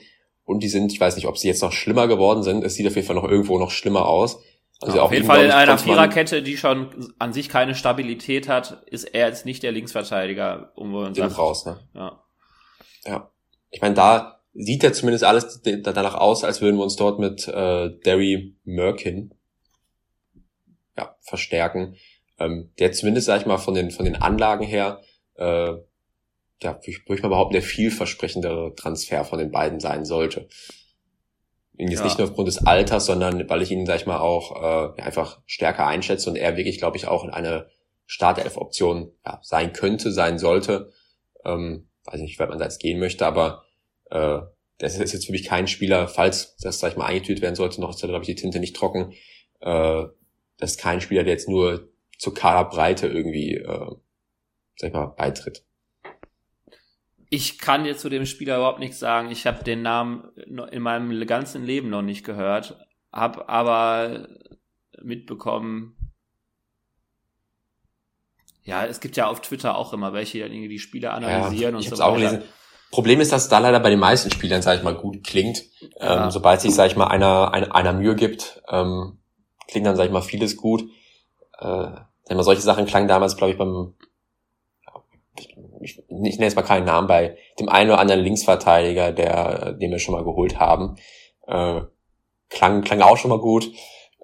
Speaker 1: und die sind, ich weiß nicht, ob sie jetzt noch schlimmer geworden sind, es sieht auf jeden Fall noch irgendwo noch schlimmer aus,
Speaker 2: Also ja, auf jeden Fall in einer Viererkette, die schon an sich keine Stabilität hat, ist er jetzt nicht der Linksverteidiger,
Speaker 1: um man sagt. raus, ne? Ja. Ja. Ich meine, da sieht ja zumindest alles danach aus, als würden wir uns dort mit äh, Derry Merkin ja, verstärken. Ähm, der zumindest, sag ich mal, von den, von den Anlagen her, äh, ja, ich würde mal behaupten, der vielversprechendere Transfer von den beiden sein sollte. Jetzt ja. nicht nur aufgrund des Alters, sondern weil ich ihn, sag ich mal, auch äh, einfach stärker einschätze und er wirklich, glaube ich, auch in eine Startelf-Option ja, sein könnte, sein sollte. Ähm, weiß nicht, wie weit man da jetzt gehen möchte, aber äh, das ist jetzt für mich kein Spieler, falls das, sag ich mal, eingetütet werden sollte, noch ist da, glaube ich, die Tinte nicht trocken. Äh, das ist kein Spieler, der jetzt nur zur Kaderbreite irgendwie, äh, sag ich mal, beitritt.
Speaker 2: Ich kann dir zu dem Spieler überhaupt nichts sagen. Ich habe den Namen in meinem ganzen Leben noch nicht gehört, habe aber mitbekommen, ja, es gibt ja auf Twitter auch immer welche, die irgendwie die Spiele analysieren
Speaker 1: ja, und so weiter. Problem ist, dass es da leider bei den meisten Spielern, sage ich mal, gut klingt. Ja. Ähm, sobald sich, sage ich mal, einer, einer, einer Mühe gibt, ähm, klingt dann, sage ich mal, vieles gut. Äh, mal, solche Sachen klangen damals, glaube ich, beim ich, ich nenne jetzt mal keinen Namen, bei dem einen oder anderen Linksverteidiger, der, den wir schon mal geholt haben. Äh, klang, klang auch schon mal gut.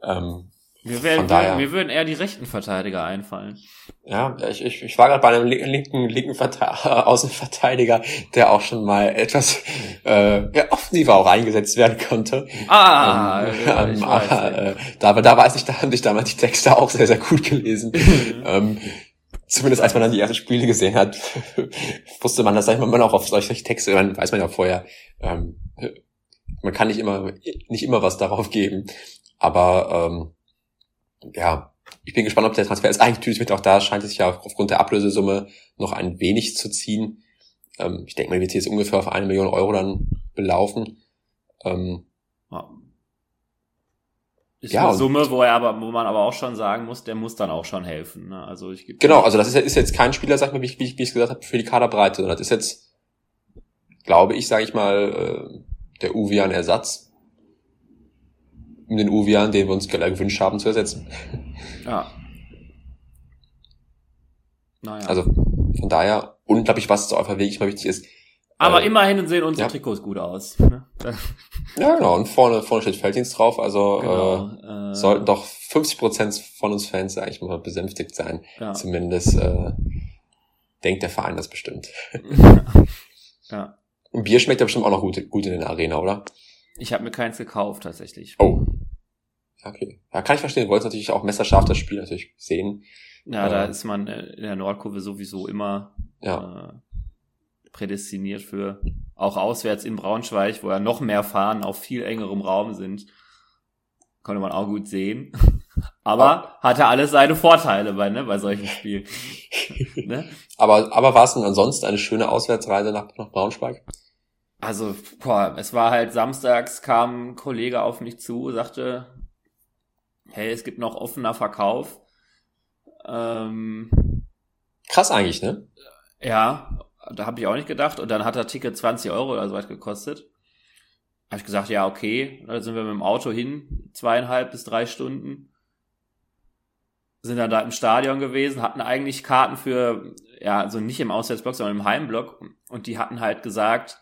Speaker 1: Ähm,
Speaker 2: mir, wär, daher, mir würden eher die rechten Verteidiger einfallen.
Speaker 1: Ja, ich, ich, ich war gerade bei einem linken, linken *laughs* Außenverteidiger, der auch schon mal etwas äh, ja, offensiver auch eingesetzt werden konnte. Ah, ähm, ja, *laughs* ähm, aber, äh, da, da weiß ich, da haben sich damals die Texte auch sehr, sehr gut gelesen. ähm, zumindest als man dann die ersten Spiele gesehen hat, *laughs* wusste man, dass sag ich mal, man auch auf solche Texte, dann weiß man ja vorher, ähm, man kann nicht immer, nicht immer was darauf geben. Aber ähm, ja, ich bin gespannt, ob der Transfer jetzt eingetütet wird. Auch da scheint es sich ja aufgrund der Ablösesumme noch ein wenig zu ziehen. Ähm, ich denke mal, wird jetzt ungefähr auf eine Million Euro dann belaufen. Ähm,
Speaker 2: ja. Ist ja, eine Summe, wo er aber, wo man aber auch schon sagen muss, der muss dann auch schon helfen. Ne? Also ich
Speaker 1: genau, also das ist, ist jetzt kein Spieler, sag mal, wie ich, wie ich, ich gesagt habe, für die Kaderbreite, sondern das ist jetzt, glaube ich, sage ich mal, äh, der Uvian Ersatz um den Uvian, den wir uns gewünscht haben, zu ersetzen. Ja. Naja. Also von daher, unglaublich, was auf der Weg immer wichtig ist.
Speaker 2: Aber äh, immerhin sehen unsere ja. Trikots gut aus. Ne?
Speaker 1: ja, genau. Und vorne, vorne steht Felddienst drauf. Also genau, äh, äh, sollten doch 50 Prozent von uns Fans eigentlich mal besänftigt sein. Ja. Zumindest äh, denkt der Verein das bestimmt. *laughs* ja. Und Bier schmeckt ja bestimmt auch noch gut, gut in der Arena, oder?
Speaker 2: Ich habe mir keins gekauft tatsächlich.
Speaker 1: Oh. Okay. Ja, kann ich verstehen. Du wolltest natürlich auch messerscharf das Spiel natürlich sehen.
Speaker 2: Ja, äh, da ist man in der Nordkurve sowieso immer ja. äh, prädestiniert für. Auch auswärts in Braunschweig, wo ja noch mehr Fahnen auf viel engerem Raum sind. Konnte man auch gut sehen. *laughs* Aber hatte alles seine Vorteile bei, ne, bei solchen Spielen. *laughs*
Speaker 1: ne? Aber, aber war es denn ansonsten eine schöne Auswärtsreise nach, nach Braunschweig?
Speaker 2: Also, boah, es war halt samstags kam ein Kollege auf mich zu, sagte, hey, es gibt noch offener Verkauf. Ähm,
Speaker 1: Krass eigentlich, ne?
Speaker 2: Ja, da habe ich auch nicht gedacht. Und dann hat der Ticket 20 Euro oder so weit gekostet. Habe ich gesagt, ja, okay. Da sind wir mit dem Auto hin, zweieinhalb bis drei Stunden. Sind dann da im Stadion gewesen, hatten eigentlich Karten für, ja, also nicht im Auswärtsblock, sondern im Heimblock. Und die hatten halt gesagt,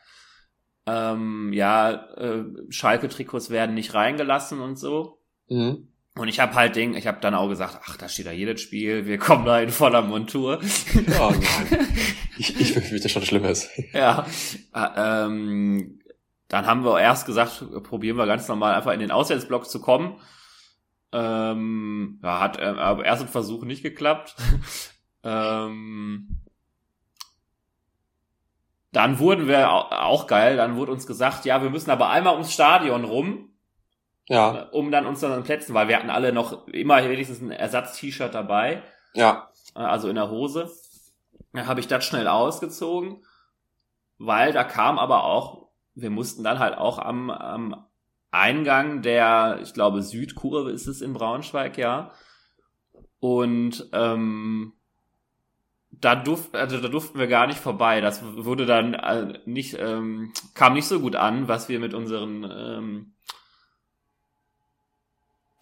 Speaker 2: ähm, ja, äh, Schalke-Trikots werden nicht reingelassen und so. Mhm. Und ich habe halt Ding, ich habe dann auch gesagt, ach, da steht da jedes Spiel, wir kommen da in voller Montur. *laughs* Oh
Speaker 1: nein. ich, ich befürchte schon Schlimmes.
Speaker 2: Ja. Äh, ähm, dann haben wir erst gesagt, probieren wir ganz normal einfach in den Auswärtsblock zu kommen. Ähm, ja, hat äh, aber erst im Versuch nicht geklappt. *laughs* ähm, dann wurden wir auch geil, dann wurde uns gesagt, ja, wir müssen aber einmal ums Stadion rum, ja. Um dann uns dann Plätzen, weil wir hatten alle noch immer wenigstens ein Ersatz-T-Shirt dabei.
Speaker 1: Ja.
Speaker 2: Also in der Hose. Dann habe ich das schnell ausgezogen, weil da kam aber auch, wir mussten dann halt auch am, am Eingang der, ich glaube, Südkurve ist es in Braunschweig, ja. Und ähm, da, durf, also da durften wir gar nicht vorbei. Das wurde dann äh, nicht, ähm, kam nicht so gut an, was wir mit unseren ähm,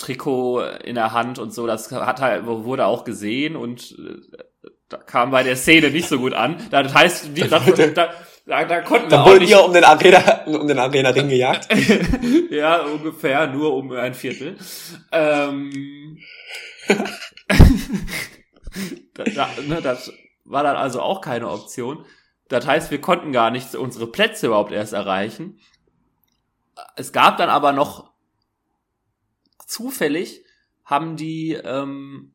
Speaker 2: Trikot in der Hand und so, das hat halt, wurde auch gesehen und äh, da kam bei der Szene nicht so gut an. Das heißt, die, das, da, da, da konnten wir
Speaker 1: Da
Speaker 2: auch
Speaker 1: wurden
Speaker 2: nicht.
Speaker 1: ihr um den Arena, um den Arena-Ring gejagt. *laughs*
Speaker 2: ja, ungefähr, nur um ein Viertel. Ähm, *laughs* da, da, ne, das war dann also auch keine Option. Das heißt, wir konnten gar nicht unsere Plätze überhaupt erst erreichen. Es gab dann aber noch zufällig haben die ähm,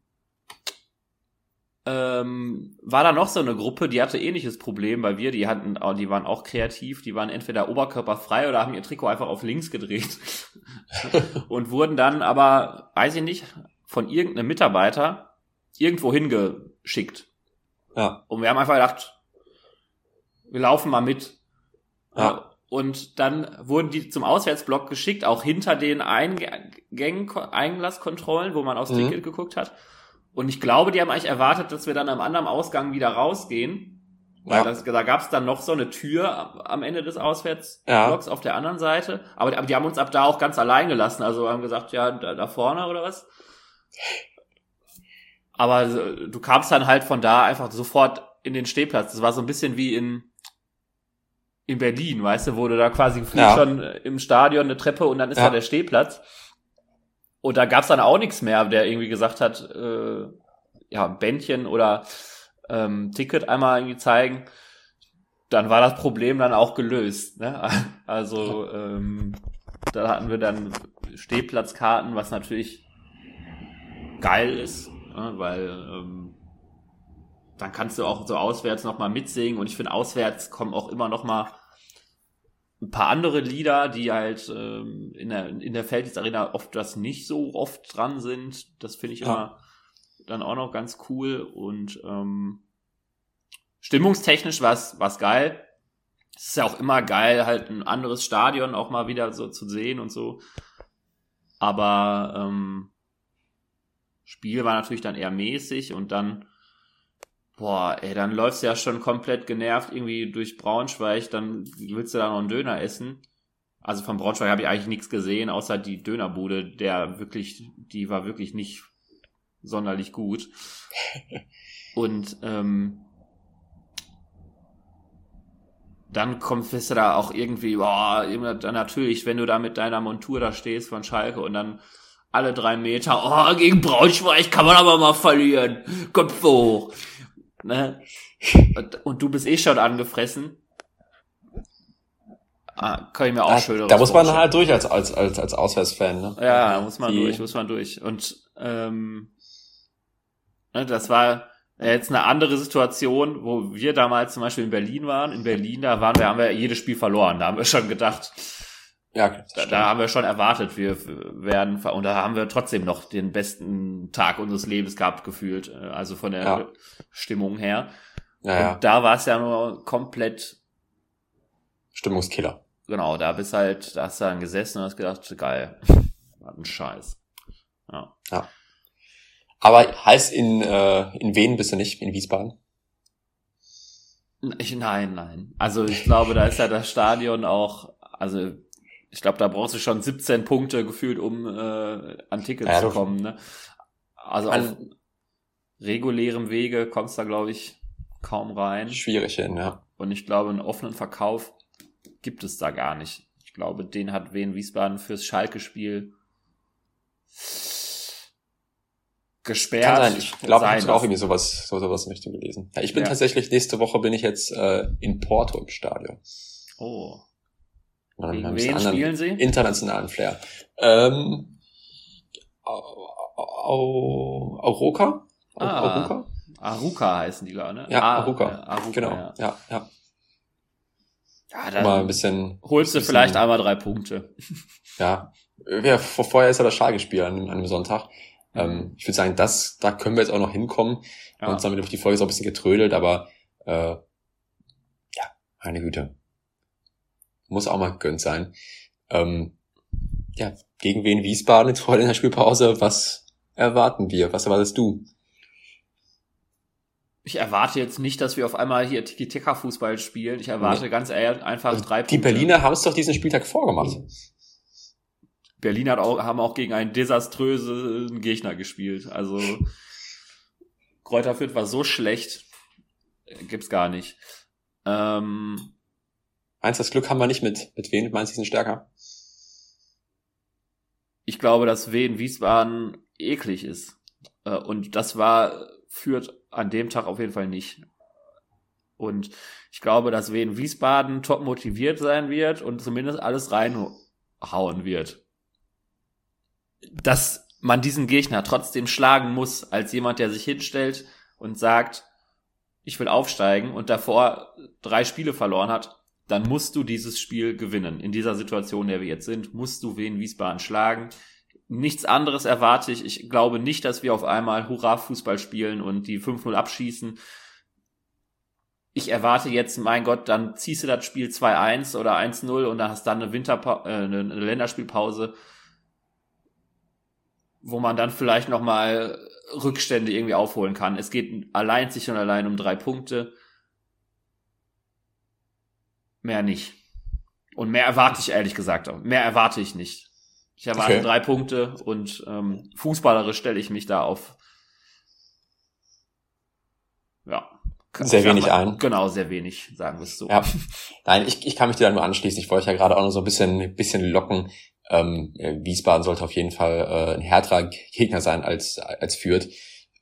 Speaker 2: ähm, war da noch so eine Gruppe, die hatte ähnliches Problem, weil wir, die hatten, die waren auch kreativ, die waren entweder oberkörperfrei oder haben ihr Trikot einfach auf links gedreht *laughs* und wurden dann aber, weiß ich nicht, von irgendeinem Mitarbeiter irgendwo hingeschickt.
Speaker 1: Ja.
Speaker 2: Und wir haben einfach gedacht, wir laufen mal mit.
Speaker 1: Ja.
Speaker 2: Und dann wurden die zum Auswärtsblock geschickt, auch hinter den Eingängen, Einglasskontrollen, wo man aufs
Speaker 1: Mhm.
Speaker 2: Ticket geguckt hat. Und ich glaube, die haben eigentlich erwartet, dass wir dann am anderen Ausgang wieder rausgehen. Weil
Speaker 1: Ja.
Speaker 2: das, da gab es dann noch so eine Tür am Ende des Auswärtsblocks auf der anderen Seite. Aber, aber die haben uns ab da auch ganz allein gelassen. Also haben gesagt, ja, da, da vorne oder was. Aber äh, du kamst dann halt von da einfach sofort in den Stehplatz. Das war so ein bisschen wie in, in Berlin, weißt du, wo du da quasi
Speaker 1: Ja.
Speaker 2: schon äh, im Stadion eine Treppe und dann ist
Speaker 1: Ja.
Speaker 2: da der Stehplatz. Und da gab's dann auch nichts mehr, der irgendwie gesagt hat, äh, ja, Bändchen oder ähm, Ticket einmal irgendwie zeigen. Dann war das Problem dann auch gelöst. Ne? *laughs* Also ähm, da hatten wir dann Stehplatzkarten, was natürlich geil ist, ne? weil ähm, dann kannst du auch so auswärts noch mal mitsingen und ich finde auswärts kommen auch immer noch mal ein paar andere Lieder, die halt ähm, in der in der Felddienst Arena oft das nicht so oft dran sind. Das finde ich
Speaker 1: Ja.
Speaker 2: immer dann auch noch ganz cool und ähm, stimmungstechnisch war's war's geil. Es ist ja auch immer geil, halt ein anderes Stadion auch mal wieder so zu sehen und so. Aber ähm, Spiel war natürlich dann eher mäßig und dann, boah, ey, dann läufst du ja schon komplett genervt irgendwie durch Braunschweig, dann willst du da noch einen Döner essen. Also von Braunschweig habe ich eigentlich nichts gesehen, außer die Dönerbude, der wirklich, die war wirklich nicht sonderlich gut. *laughs* Und ähm, dann kommst du da auch irgendwie, boah, immer dann natürlich, wenn du da mit deiner Montur da stehst von Schalke und dann alle drei Meter, oh, gegen Braunschweig kann man aber mal verlieren. Kopf hoch. Ne? Und, und du bist eh schon angefressen. Ah, kann ich mir auch
Speaker 1: Da,
Speaker 2: schön
Speaker 1: da muss man halt durch als, als, als, als Auswärtsfan, ne?
Speaker 2: ja, da muss man
Speaker 1: Die-
Speaker 2: durch, muss man durch. Und ähm, ne, das war jetzt eine andere Situation, wo wir damals zum Beispiel in Berlin waren. In Berlin, da waren wir, haben wir jedes Spiel verloren. Da haben wir schon gedacht,
Speaker 1: Ja,
Speaker 2: da, da haben wir schon erwartet, wir werden und da haben wir trotzdem noch den besten Tag unseres Lebens gehabt gefühlt, äh, also von der
Speaker 1: Ja.
Speaker 2: Stimmung her.
Speaker 1: ja, ja.
Speaker 2: Und da war es ja nur komplett
Speaker 1: Stimmungskiller.
Speaker 2: genau, da bist halt, da hast du dann gesessen und hast gedacht, geil, was ein Scheiß. Ja.
Speaker 1: Aber heißt in, äh, in Wien bist du nicht, in Wiesbaden?
Speaker 2: Ich, nein, nein. Also ich glaube, da ist ja das Stadion auch, also ich glaube, da brauchst du schon 17 Punkte gefühlt, um äh, an Tickets
Speaker 1: Ja,
Speaker 2: zu kommen. Ne? Also auf regulärem Wege kommst du da, glaube ich, kaum rein.
Speaker 1: Schwierig hin, ja.
Speaker 2: Und ich glaube, einen offenen Verkauf gibt es da gar nicht. Ich glaube, den hat Wien Wiesbaden fürs Schalke-Spiel gesperrt.
Speaker 1: Kann sein. Ich glaube, ich habe auch irgendwie sowas, so, sowas in Richtung gelesen. Ja, ich bin
Speaker 2: Ja.
Speaker 1: tatsächlich, nächste Woche bin ich jetzt äh, in Porto im Stadion.
Speaker 2: Oh.
Speaker 1: Und
Speaker 2: Gegen wen spielen sie?
Speaker 1: Internationalen Flair. Ähm, Au- Au- Auroka? Au-
Speaker 2: Ah. Aruka heißen die, glaube ne?
Speaker 1: Ja,
Speaker 2: Ah,
Speaker 1: Aruka.
Speaker 2: Aruka
Speaker 1: Genau,
Speaker 2: Ja.
Speaker 1: ja, ja.
Speaker 2: ja dann
Speaker 1: Mal ein bisschen,
Speaker 2: holst du
Speaker 1: bisschen-
Speaker 2: vielleicht einmal drei Punkte. *laughs*
Speaker 1: ja. ja vor, vorher ist ja das Schalke-Spiel an, an einem Sonntag. Ähm, ich würde sagen, das, da können wir jetzt auch noch hinkommen.
Speaker 2: Ja.
Speaker 1: Haben wir durch die Folge so ein bisschen getrödelt, aber äh, ja, meine Güte. Muss auch mal gegönnt sein. Ähm, ja, gegen wen Wiesbaden jetzt heute in der Spielpause? Was erwarten wir? Was erwartest du?
Speaker 2: Ich erwarte jetzt nicht, dass wir auf einmal hier Tiki-Taka-Fußball spielen. Ich erwarte ganz eher einfach drei
Speaker 1: Die
Speaker 2: Punkte.
Speaker 1: Berliner haben es doch diesen Spieltag vorgemacht.
Speaker 2: Berlin hat auch, haben auch gegen einen desaströsen Gegner gespielt. Also Kräuter Fürth war so schlecht, gibt's gar nicht. Ähm,
Speaker 1: Meinst das Glück haben wir nicht mit, mit wen? Meinst du, sind stärker?
Speaker 2: Ich glaube, dass Wien Wiesbaden eklig ist. Äh, und das war, führt an dem Tag auf jeden Fall nicht. Und ich glaube, dass Wien Wiesbaden top motiviert sein wird und zumindest alles reinhauen wird. Dass man diesen Gegner trotzdem schlagen muss, als jemand, der sich hinstellt und sagt, ich will aufsteigen und davor drei Spiele verloren hat, dann musst du dieses Spiel gewinnen. In dieser Situation, in der wir jetzt sind, musst du Wien Wiesbaden schlagen. Nichts anderes erwarte ich. Ich glaube nicht, dass wir auf einmal Hurra-Fußball spielen und die 5-0 abschießen. Ich erwarte jetzt, mein Gott, dann ziehst du das Spiel 2-1 oder 1-0 und dann hast dann eine Winterpa äh, eine Länderspielpause, wo man dann vielleicht noch mal Rückstände irgendwie aufholen kann. Es geht allein sich und allein um drei Punkte. Mehr nicht. Und mehr erwarte ich ehrlich gesagt auch. Mehr erwarte ich nicht. Ich erwarte okay. drei Punkte und ähm, fußballerisch stelle ich mich da auf. Ja.
Speaker 1: Sehr wenig mal, ein.
Speaker 2: Genau, sehr wenig, sagen wir es so.
Speaker 1: Ja. Nein, ich, ich kann mich dir da nur anschließen. Ich wollte ja gerade auch noch so ein bisschen, ein bisschen locken. Ähm, Wiesbaden sollte auf jeden Fall äh, ein härterer Gegner sein als, als Fürth,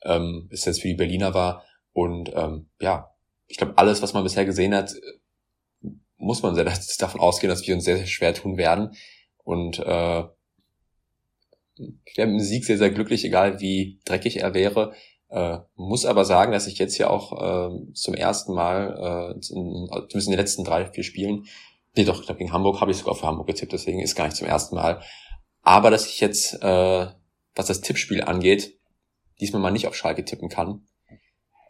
Speaker 1: ähm, bis jetzt für die Berliner war. Und ähm, ja, ich glaube, alles, was man bisher gesehen hat, muss man sehr *laughs* davon ausgehen, dass wir uns sehr, sehr schwer tun werden. Und äh, ich wäre mit dem Sieg sehr, sehr glücklich, egal wie dreckig er wäre. Äh, muss aber sagen, dass ich jetzt hier auch äh, zum ersten Mal, äh, zumindest in den letzten drei, vier Spielen, nee doch, ich glaube gegen Hamburg habe ich sogar für Hamburg getippt, deswegen ist gar nicht zum ersten Mal. Aber dass ich jetzt, äh, was das Tippspiel angeht, diesmal mal nicht auf Schalke tippen kann,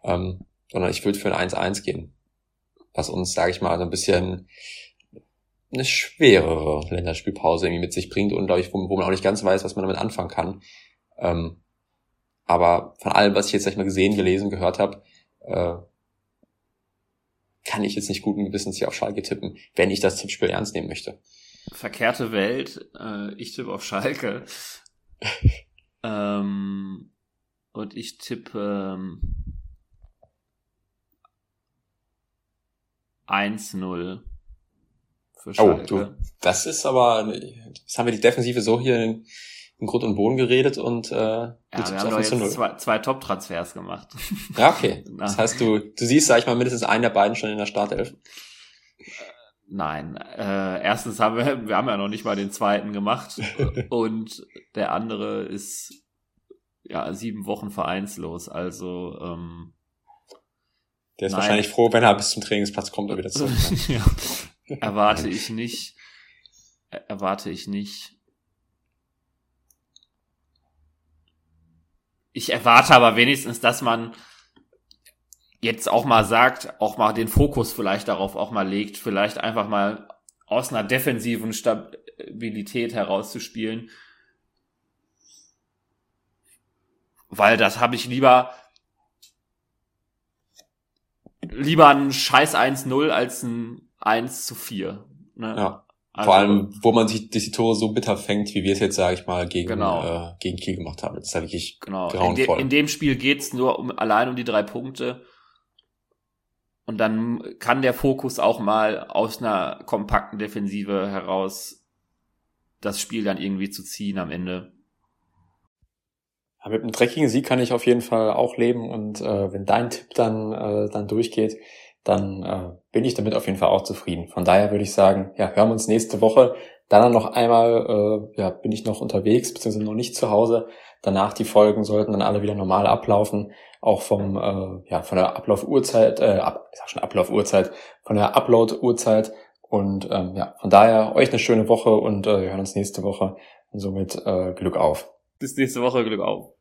Speaker 1: ähm, sondern ich würde für ein 1-1 gehen. Was uns, sage ich mal, so ein bisschen eine schwerere Länderspielpause irgendwie mit sich bringt und, glaube ich, wo, wo, man auch nicht ganz weiß, was man damit anfangen kann. Ähm, aber von allem, was ich jetzt sag ich mal gesehen, gelesen, gehört habe, äh, kann ich jetzt nicht guten Gewissens hier auf Schalke tippen, wenn ich das Tippspiel ernst nehmen möchte.
Speaker 2: Verkehrte Welt, äh, ich tippe auf Schalke. *laughs* ähm, und ich tippe ähm, 1-0
Speaker 1: für Schalke. Oh, du, das ist aber, das haben wir die Defensive so hier in, in Grund und Boden geredet und äh, ja,
Speaker 2: wir haben doch jetzt zwei, zwei Top-Transfers gemacht.
Speaker 1: Ja, okay. *laughs* Das heißt, du, du siehst, sag ich mal, mindestens einen der beiden schon in der Startelf.
Speaker 2: Nein, äh, erstens haben wir, wir haben ja noch nicht mal den zweiten gemacht *laughs* und der andere ist ja sieben Wochen vereinslos, also ähm,
Speaker 1: der ist Nein. wahrscheinlich froh, wenn er bis zum Trainingsplatz kommt und wieder zurück. *laughs*
Speaker 2: ja. Erwarte ich nicht. Erwarte ich nicht. Ich erwarte aber wenigstens, dass man jetzt auch mal sagt, auch mal den Fokus vielleicht darauf auch mal legt, vielleicht einfach mal aus einer defensiven Stabilität herauszuspielen. Weil das habe ich lieber lieber ein scheiß 1-0 als ein 1 zu 4.
Speaker 1: Ne? Ja. Also, Vor allem, wo man sich die Tore so bitter fängt, wie wir es jetzt, sage ich mal, gegen, genau. äh, gegen Kiel gemacht haben. Das ist ja wirklich
Speaker 2: genau. grauenvoll. In, de in dem Spiel geht's nur um, allein um die drei Punkte. Und dann kann der Fokus auch mal aus einer kompakten Defensive heraus das Spiel dann irgendwie zu ziehen am Ende.
Speaker 1: Aber mit einem dreckigen Sieg kann ich auf jeden Fall auch leben und äh, wenn dein Tipp dann, äh, dann durchgeht, dann äh, bin ich damit auf jeden Fall auch zufrieden. Von daher würde ich sagen, ja, hören wir uns nächste Woche. Dann noch einmal, äh, ja, bin ich noch unterwegs, beziehungsweise noch nicht zu Hause. Danach die Folgen sollten dann alle wieder normal ablaufen, auch vom, äh, ja, von der Ablaufuhrzeit, äh, ab, ich sag schon Ablaufuhrzeit, von der Upload-Uhrzeit. Und ähm, ja, von daher euch eine schöne Woche und äh, wir hören uns nächste Woche und somit äh, Glück auf.
Speaker 2: Bis nächste Woche, Glück auf.